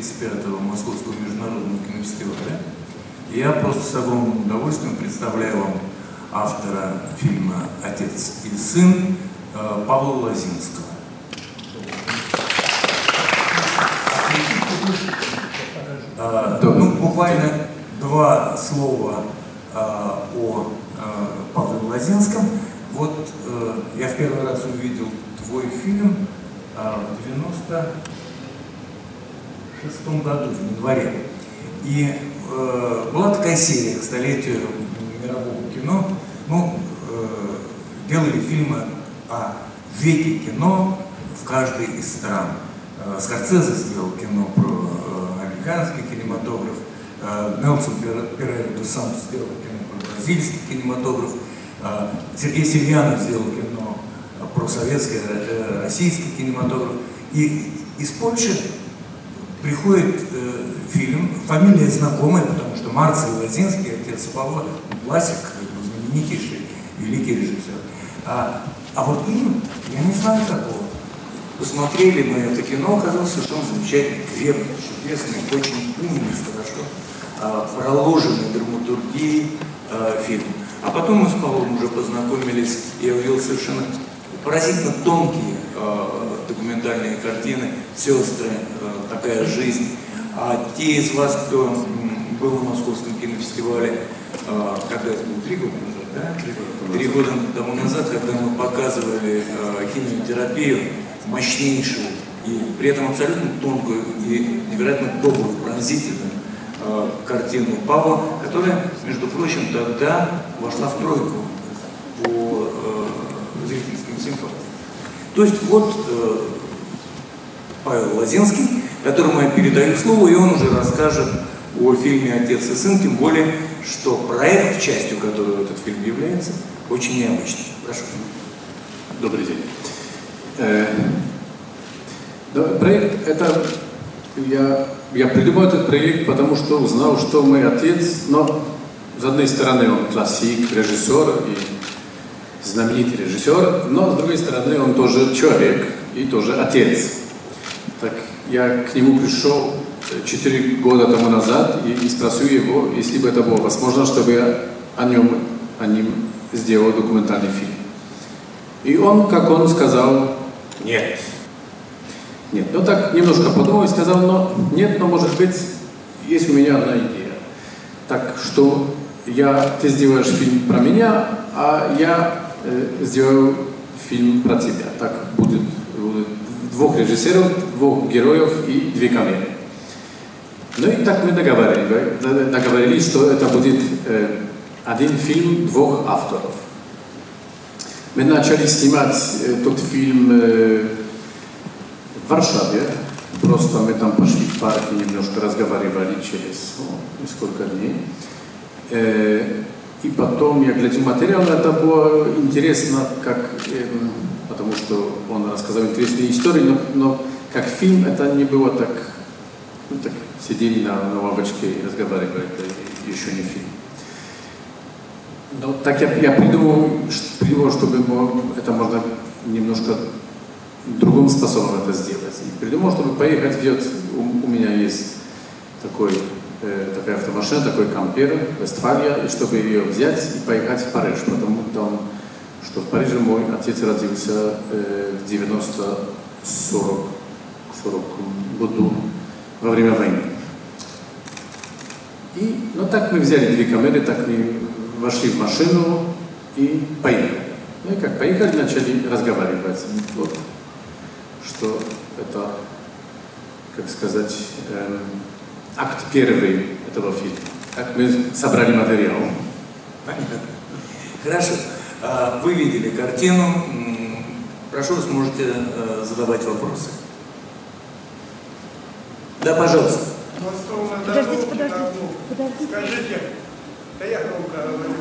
35-го Московского международного кинофестиваля. Я просто с огромным удовольствием представляю вам автора фильма «Отец и сын» Павла Лозинского. Ну, буквально два слова о Павле Лозинском. Вот я в первый раз увидел твой фильм в 96 году, в январе. И э, была такая серия к столетию мирового кино. Ну, э, делали фильмы о веке кино в каждой из стран. Э, Скорцезе сделал кино про э, американский кинематограф, э, Нелсон Перейра сам сделал кино про бразильский кинематограф, э, Сергей Сильянов сделал кино про советский, э, российский кинематограф. И из Польши приходит э, фильм, фамилия знакомая, потому что Марций Лозинский, отец Павла, классик, знаменитейший, великий режиссер. А, а вот им, я не знаю такого. Посмотрели мы это кино, оказалось, он замечательный, крепкий, чудесный, очень умный, хорошо а, проложенный драматургией а, фильм. А потом мы с Павлом уже познакомились, и я увидел совершенно поразительно тонкие э, документальные картины, сестры, э, такая жизнь. А те из вас, кто был на Московском кинофестивале, э, когда это было, три года назад, да? Три года тому назад, когда мы показывали э, химиотерапию, мощнейшую и при этом абсолютно тонкую и невероятно добрую, пронзительную э, картину Павла, которая, между прочим, тогда вошла в тройку по э, зрительским симфониям. То есть вот э, Павел Лозинский, которому я передаю слово, и он уже расскажет о фильме «Отец и сын», тем более, что проект, частью которого этот фильм является, очень необычный. Прошу. Добрый день. Э, проект это я, я придумал этот проект, потому что узнал, что мой отец, но с одной стороны он классик, режиссер и знаменитый режиссер, но с другой стороны он тоже человек и тоже отец. Я к нему пришел четыре года тому назад и, и спросил его, если бы это было возможно, чтобы я о нем, о нем сделал документальный фильм. И он, как он сказал, нет. Нет. Ну так немножко подумал и сказал, но нет, но может быть, есть у меня одна идея. Так что я, ты сделаешь фильм про меня, а я э, сделаю фильм про тебя. Так будет, будет двух режиссеров, двух героев и две камеры. Ну и так мы договорились, договорились что это будет один фильм двух авторов. Мы начали снимать э, тот фильм э, в Варшаве. Просто мы там пошли в парк и немножко разговаривали через ну, несколько дней. Э, и потом я глядел материал, это было интересно, как, э, потому что он рассказал интересные истории, но, но как фильм это не было так, ну, так сидели на, на лавочке и разговаривали, это еще не фильм. Но так я, я придумал, придумал, чтобы это можно немножко другим способом это сделать. И придумал, чтобы поехать в у, у меня есть такой, э, такая автомашина, такой кампер, Вестфалия, и чтобы ее взять и поехать в Париж, потому там, что в Париже мой отец родился э, в 90-40 году во время войны. И, ну так мы взяли две камеры, так мы вошли в машину и поехали. Ну и как поехали, начали разговаривать. Вот, что это, как сказать, эм, акт первый этого фильма. Как мы собрали материал. Понятно. Хорошо. А, вы видели картину. Прошу, вы сможете э, задавать вопросы. Да, пожалуйста. Подождите, подождите, подождите. Скажите, да я громко говорю.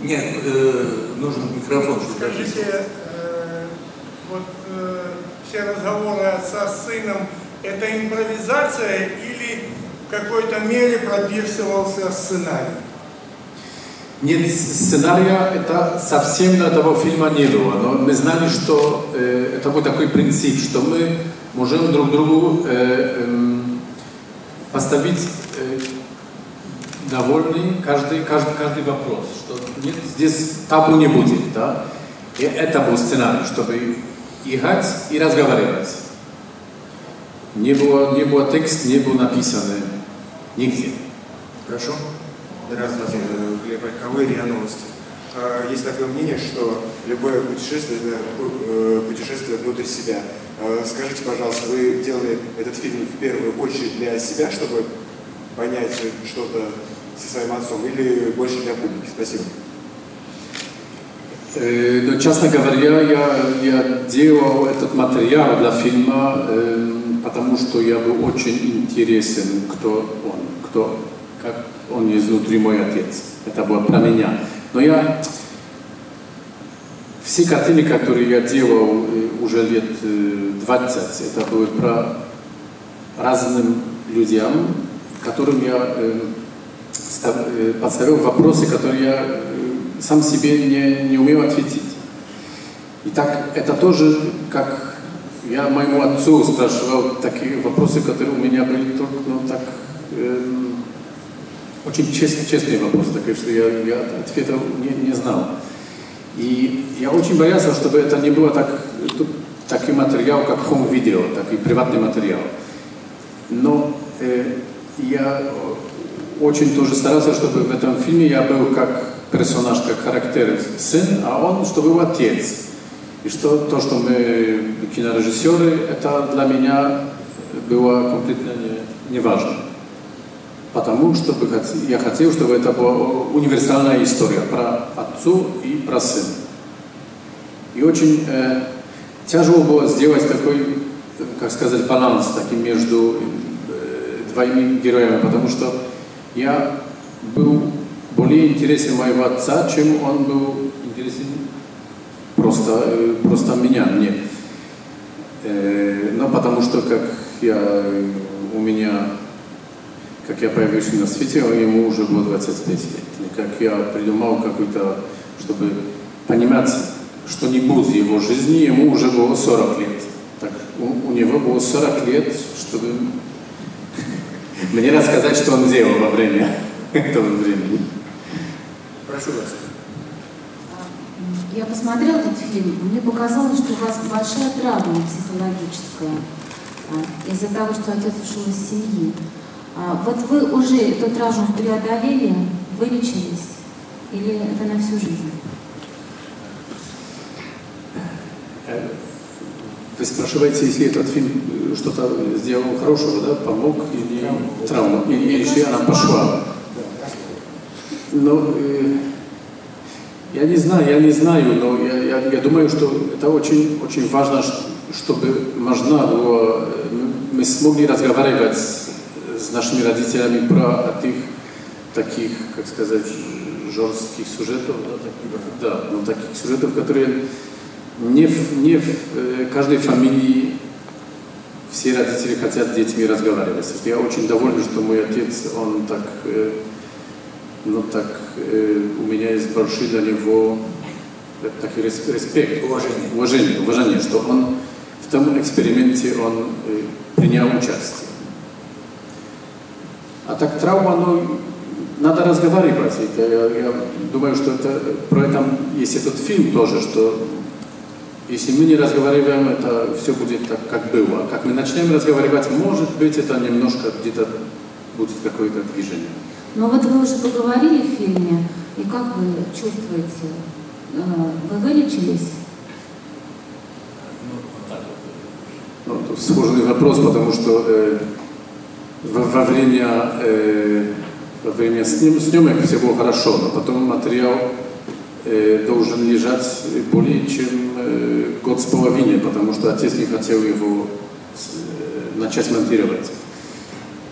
Нет, э, нужен микрофон. Скажите, э, вот э, все разговоры отца с сыном, это импровизация или в какой-то мере прописывался сценарий? Нет сценария, это совсем на того фильма не было. Но мы знали, что э, это был такой принцип, что мы можем друг другу э, э, поставить э, довольный каждый, каждый, каждый вопрос. Что нет, здесь табу не будет. Да? И это был сценарий, чтобы играть и разговаривать. Не было, не было текст, не был написан нигде. Хорошо? Здравствуйте, Глеб Ольховой, РИА Новости. А, Есть такое мнение, что любое путешествие – это э, путешествие внутрь себя. А, Скажите, пожалуйста, вы делали этот фильм в первую очередь для себя, чтобы понять что-то со своим отцом, или больше для публики? Спасибо. Э, Ну, честно говоря, я, я делал этот материал для фильма, э, потому что я был очень интересен, кто он, кто, как он изнутри мой отец. Это было про меня. Но я все картины, которые я делал э, уже лет э, 20, это было про разным людям, которым я э, ста- э, поставил вопросы, которые я э, сам себе не, не умел ответить. И так это тоже, как я моему отцу спрашивал такие вопросы, которые у меня были только, ну, так, эм, очень чест- честные вопросы, такие, что я, я ответов не, не знал. И я очень боялся, чтобы это не было так, такой материал, как хом-видео, такой приватный материал. Но э, я очень тоже старался, чтобы в этом фильме я был как персонаж, как характер сын, а он, чтобы был отец. И что то, что мы кинорежиссеры, это для меня было компletно не, не важно. Потому что я хотел, чтобы это была универсальная история про отцу и про сына. И очень э, тяжело было сделать такой, как сказать, баланс таким между э, двоими героями, потому что я был более интересен моего отца, чем он был интересен просто, э, просто меня, мне. Э, но потому что как я, у меня, как я появился на свете, ему уже было 25 лет. И как я придумал какой-то, чтобы понимать что-нибудь в его жизни, ему уже было 40 лет. Так, у, у него было 40 лет, чтобы мне рассказать, что он делал во время этого времени. Прошу вас. Я посмотрела этот фильм, мне показалось, что у вас большая травма психологическая а, из-за того, что отец ушел из семьи. А, Вот вы уже эту травму преодолели, вылечились, или это на всю жизнь? Э, Вы спрашиваете, если этот фильм э, что-то сделал хорошего, да, помог или травму, или, или если она пошла. Но э, я не знаю, я не знаю, но я, я, я думаю, что это очень, очень важно, чтобы можно было, э, мы смогли разговаривать с, с нашими родителями про этих таких, как сказать, жестких сюжетов, да, таких, да, ну, таких сюжетов, которые не в, не в э, каждой фамилии все родители хотят с детьми разговаривать. Я очень доволен, что мой отец, он так, э, ну так, э, у меня есть большой для него э, такой рес- респект, Уважение. уважение, уважение, что он в том эксперименте он э, принял участие. Так травма, ну, надо разговаривать. Это, я, я думаю, что это, про это есть этот фильм тоже, что если мы не разговариваем, это все будет так, как было. А Как мы начнем разговаривать, может быть, это немножко где-то будет какое-то движение. Но вот вы уже поговорили в фильме, и как вы чувствуете? Э, Вы вылечились? Ну, это сложный вопрос, потому что э, во, во время, э, во время сним, съемок все было хорошо, но потом материал э, должен лежать более чем э, год с половиной, потому что отец не хотел его э, начать монтировать.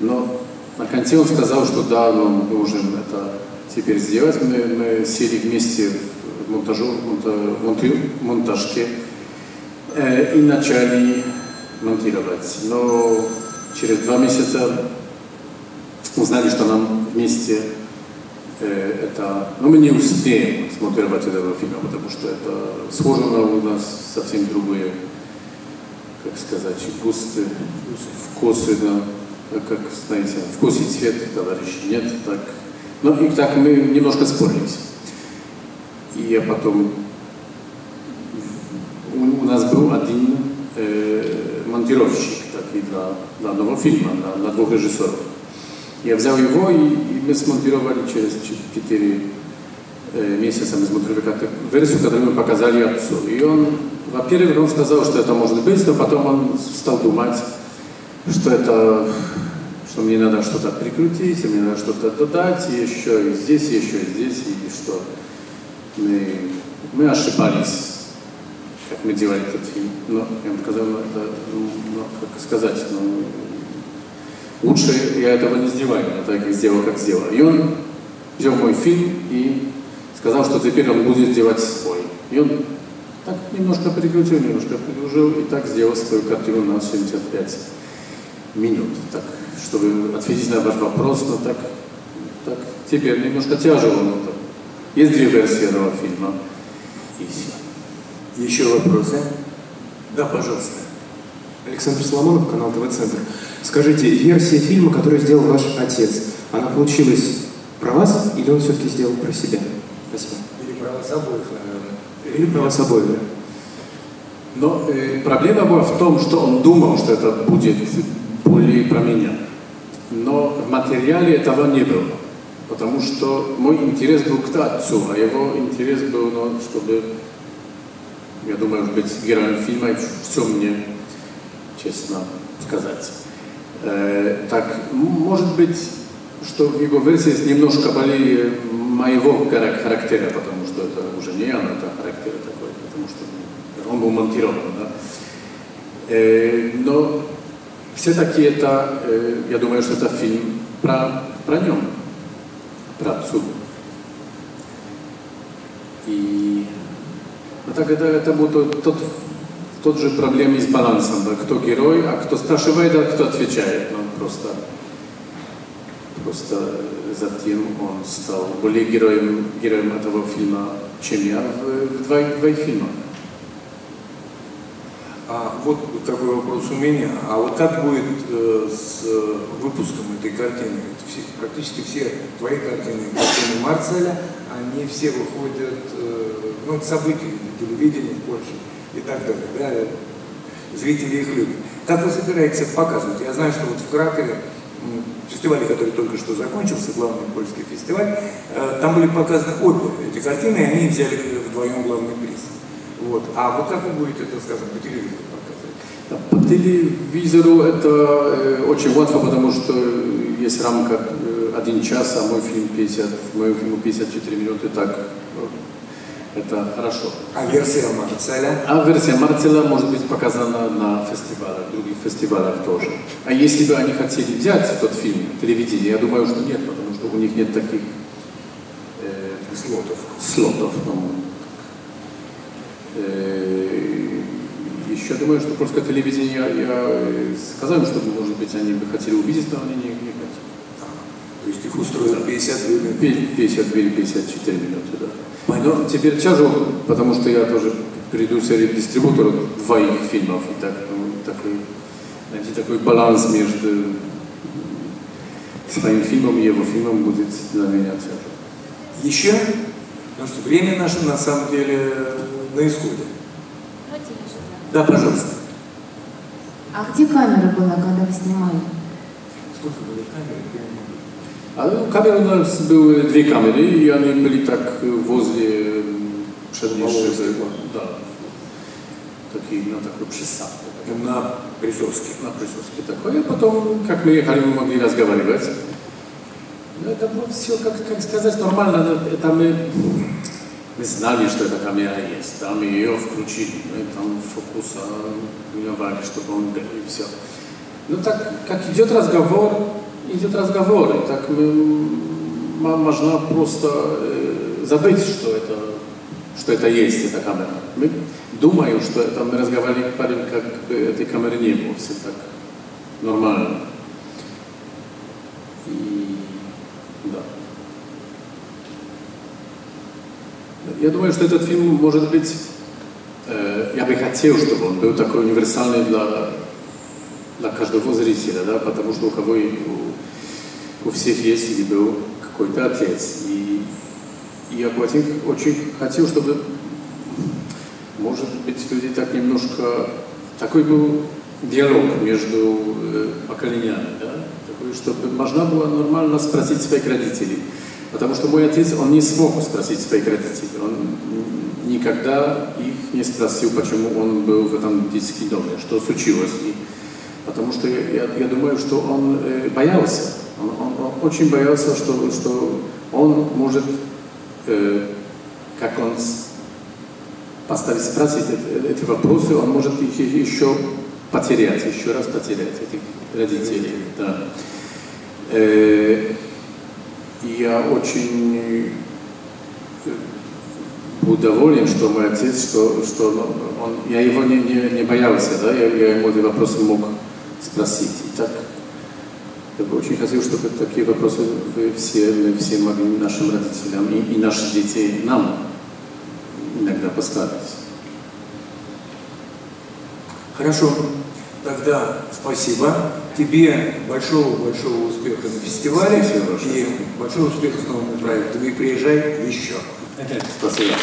Но на конце он сказал, что да, мы можем это теперь сделать. Мы, мы сели вместе в монтажу, монта- монтажке э, и начали монтировать. Но через два месяца узнали, что нам вместе э, это, ну, мы не успеем смонтировать этого фильма, потому что это сложно у нас совсем другие, как сказать, густы, вкусы, да, как, знаете, вкус и цвет товарищи нет, так. Ну, и так мы немножко спорились. И я потом, у, у нас был один э, монтировщик для, нового фильма, для, для двух режиссеров. Я взял его, и, и мы смонтировали через 4 э, месяца, мы смонтировали версию, которую мы показали отцу. И он, во-первых, он сказал, что это может быть, но потом он стал думать, что это, что мне надо что-то прикрутить, мне надо что-то додать, и еще и здесь, и еще и здесь, и что мы, мы ошибались, как мы делали этот фильм. Но я бы сказал, это, ну, ну, как сказать, ну, лучше я этого не сделаю, я так и сделал, как сделал. И он взял мой фильм и сказал, что теперь он будет делать свой. И он так немножко прикрутил, немножко прикрутил, и так сделал свою картину на 75 минут. Так, чтобы ответить на ваш вопрос, но так, так теперь немножко тяжело, но так. Есть две версии этого фильма. И все. Еще вопросы? Да, пожалуйста. Александр Соломонов, канал ТВ-центр. Скажите, версия фильма, которую сделал ваш отец, она получилась про вас или он все-таки сделал про себя? Спасибо. Или про вас обоих, наверное. Или про вас обоих, да? Но э, проблема была в том, что он думал, что это будет более про меня. Но в материале этого не было. Потому что мой интерес был к отцу, а его интерес был, ну, чтобы, я думаю, быть героем фильма и все мне, честно сказать. Э, так, может быть, что в его версии есть немножко более моего характера, потому что это уже не я, но это характер такой, потому что он был монтирован, да. Э, но все-таки это, э, я думаю, что это фильм про, про нем, про отцу. И ну, так это, это был тот, тот, же проблем с балансом, да, кто герой, а кто спрашивает, а кто отвечает. Ну, просто, просто затем он стал более героем, героем этого фильма, чем я в, в двоих, двоих фильмах. А вот такой вопрос у меня. А вот как будет э, с выпуском этой картины? Все, практически все твои картины, картины Марцеля, они все выходят, э, ну, события телевидения в Польше и так далее. Да? Зрители их любят. Как вы собираетесь показывать? Я знаю, что вот в Кракове, фестивале, который только что закончился, главный польский фестиваль, э, там были показаны обе эти картины, и они взяли вдвоем главный приз. Вот. А вот как вы будете это, скажем, по телевизору показывать? По телевизору это э, очень легко, потому что есть рамка э, один час, а мой фильм 50, мой фильм 54 минуты, так э, это хорошо. А версия Марцеля? А версия Марцеля может быть показана на фестивалях, других фестивалях тоже. А если бы они хотели взять этот фильм, телевидение, я думаю, что нет, потому что у них нет таких э, слотов. слотов ну, еще думаю, что польское телевидение, я, я сказал им, что, может быть, они бы хотели увидеть, но они не, не хотели. Их устроят 52 минуты? 52 или 54 минуты, да. Но теперь тяжело, потому что я тоже продюсер и дистрибутор двоих фильмов, и так, ну, такой, найти такой баланс между своим фильмом и его фильмом будет для меня тяжело. Еще? Потому что время наше на самом деле на исходе. Да, пожалуйста. А где камера была, когда вы снимали? Сколько было камер? А ну, камеры у нас были две камеры, и они были так возле przedniejszych, да, такие, на такой приставке. На Присовске. На Присовске такой. И потом, как мы ехали, мы могли разговаривать. Ну, это было все, как, как сказать, нормально. Это мы мы знали, что эта камера есть, да, мы ее включили, мы там фокус миновали, чтобы он был, и все. Ну так, как идет разговор, идет разговор, и так мы, можно просто э, забыть, что это, что это есть, эта камера. Мы думаем, что это мы разговаривали, как бы этой камеры не было, все так нормально. И да. Я думаю, что этот фильм может быть, э, я бы хотел, чтобы он был такой универсальный для, для каждого зрителя, да, потому что у кого и у, всех есть или был какой-то отец. И, я бы очень, очень хотел, чтобы, может быть, люди так немножко, такой был диалог между э, поколениями, да, такой, чтобы можно было нормально спросить своих родителей. Потому что мой отец, он не смог спросить своих родителей. Он никогда их не спросил, почему он был в этом детском доме, что случилось. И потому что я, я думаю, что он э, боялся. Очень боялся, что, что он может, э, как он поставить, спросить эти, эти вопросы, он может их еще потерять, еще раз потерять этих родителей. Да. Э, я очень был доволен, что мой отец, что, что он, я его не, не, не боялся, да, я, я ему эти вопросы мог спросить. И так, я бы очень хотел, чтобы такие вопросы вы все, мы все могли нашим родителям и, и нашим детей нам иногда поставить. Хорошо. Тогда спасибо. Тебе большого-большого успеха на фестивале Спасибо и большого успеха с новым проектом. И приезжай еще. Спасибо.